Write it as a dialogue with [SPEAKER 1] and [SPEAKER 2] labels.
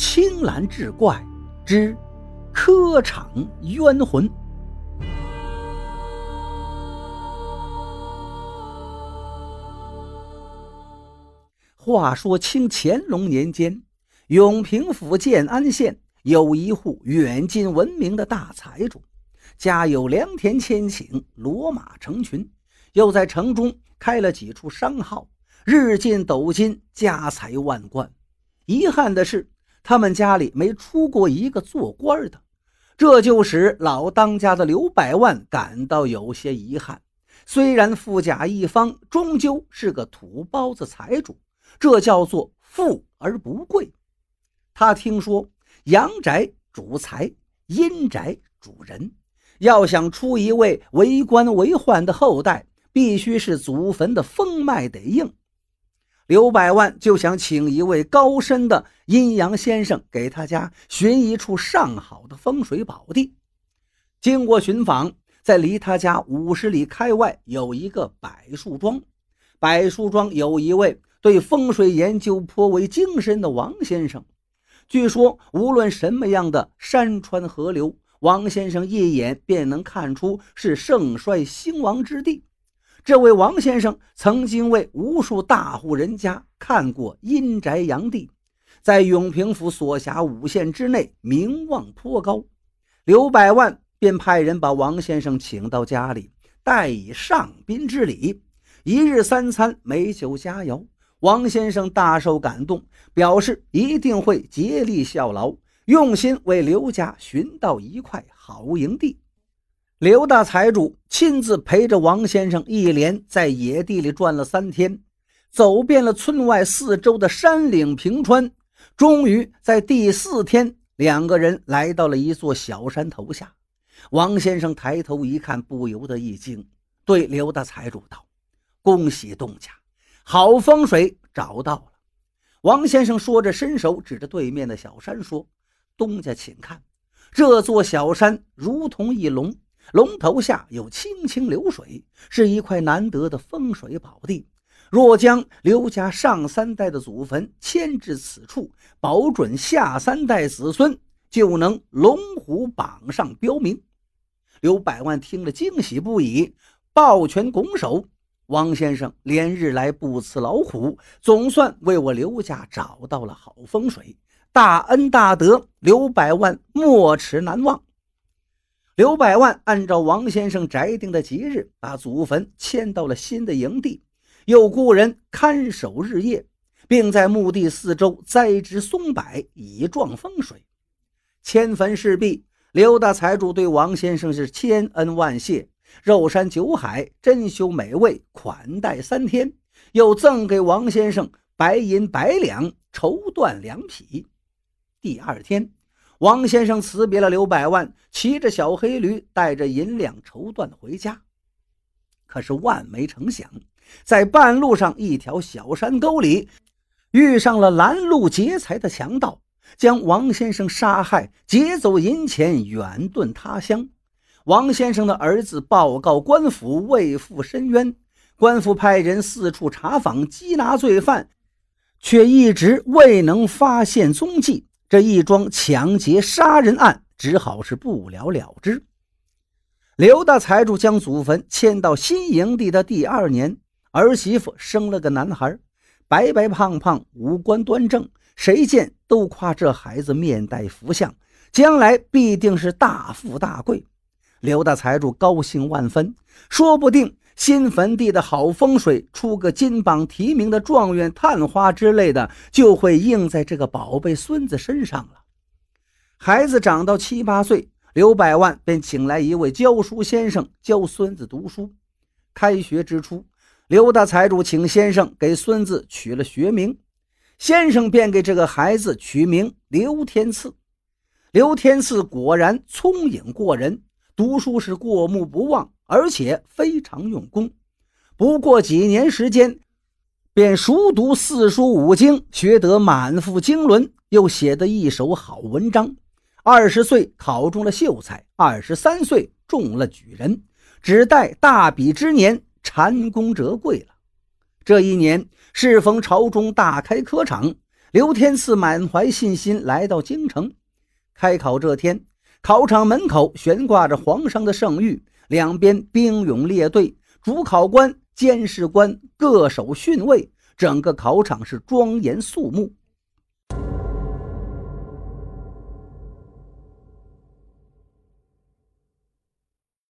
[SPEAKER 1] 青蓝志怪之科场冤魂。话说清乾隆年间，永平府建安县有一户远近闻名的大财主，家有良田千顷，骡马成群，又在城中开了几处商号，日进斗金，家财万贯。遗憾的是。他们家里没出过一个做官的，这就使老当家的刘百万感到有些遗憾。虽然富甲一方，终究是个土包子财主，这叫做富而不贵。他听说阳宅主财，阴宅主人，要想出一位为官为宦的后代，必须是祖坟的风脉得硬。刘百万就想请一位高深的阴阳先生给他家寻一处上好的风水宝地。经过寻访，在离他家五十里开外有一个柏树庄。柏树庄有一位对风水研究颇为精深的王先生。据说，无论什么样的山川河流，王先生一眼便能看出是盛衰兴亡之地。这位王先生曾经为无数大户人家看过阴宅阳地，在永平府所辖五县之内名望颇高。刘百万便派人把王先生请到家里，待以上宾之礼，一日三餐美酒佳肴。王先生大受感动，表示一定会竭力效劳，用心为刘家寻到一块好营地。刘大财主亲自陪着王先生一连在野地里转了三天，走遍了村外四周的山岭平川，终于在第四天，两个人来到了一座小山头下。王先生抬头一看，不由得一惊，对刘大财主道：“恭喜东家，好风水找到了。”王先生说着，伸手指着对面的小山说：“东家，请看，这座小山如同一龙。”龙头下有清清流水，是一块难得的风水宝地。若将刘家上三代的祖坟迁至此处，保准下三代子孙就能龙虎榜上标明。刘百万听了惊喜不已，抱拳拱手：“王先生连日来不辞劳苦，总算为我刘家找到了好风水，大恩大德，刘百万没齿难忘。”刘百万按照王先生宅定的吉日，把祖坟迁到了新的营地，又雇人看守日夜，并在墓地四周栽植松柏，以壮风水。迁坟事毕，刘大财主对王先生是千恩万谢，肉山酒海，珍馐美味，款待三天，又赠给王先生白银百两，绸缎两匹。第二天。王先生辞别了刘百万，骑着小黑驴，带着银两绸缎回家。可是万没成想，在半路上一条小山沟里，遇上了拦路劫财的强盗，将王先生杀害，劫走银钱，远遁他乡。王先生的儿子报告官府，为父申冤。官府派人四处查访，缉拿罪犯，却一直未能发现踪迹。这一桩抢劫杀人案只好是不了了之。刘大财主将祖坟迁到新营地的第二年，儿媳妇生了个男孩，白白胖胖，五官端正，谁见都夸这孩子面带福相，将来必定是大富大贵。刘大财主高兴万分，说不定。新坟地的好风水，出个金榜题名的状元、探花之类的，就会应在这个宝贝孙子身上了。孩子长到七八岁，刘百万便请来一位教书先生教孙子读书。开学之初，刘大财主请先生给孙子取了学名，先生便给这个孩子取名刘天赐。刘天赐果然聪颖过人，读书是过目不忘。而且非常用功，不过几年时间，便熟读四书五经，学得满腹经纶，又写得一手好文章。二十岁考中了秀才，二十三岁中了举人，只待大比之年，蟾宫折桂了。这一年适逢朝中大开科场，刘天赐满怀信心来到京城。开考这天，考场门口悬挂着皇上的圣谕，两边兵勇列队，主考官、监视官各守训位，整个考场是庄严肃穆。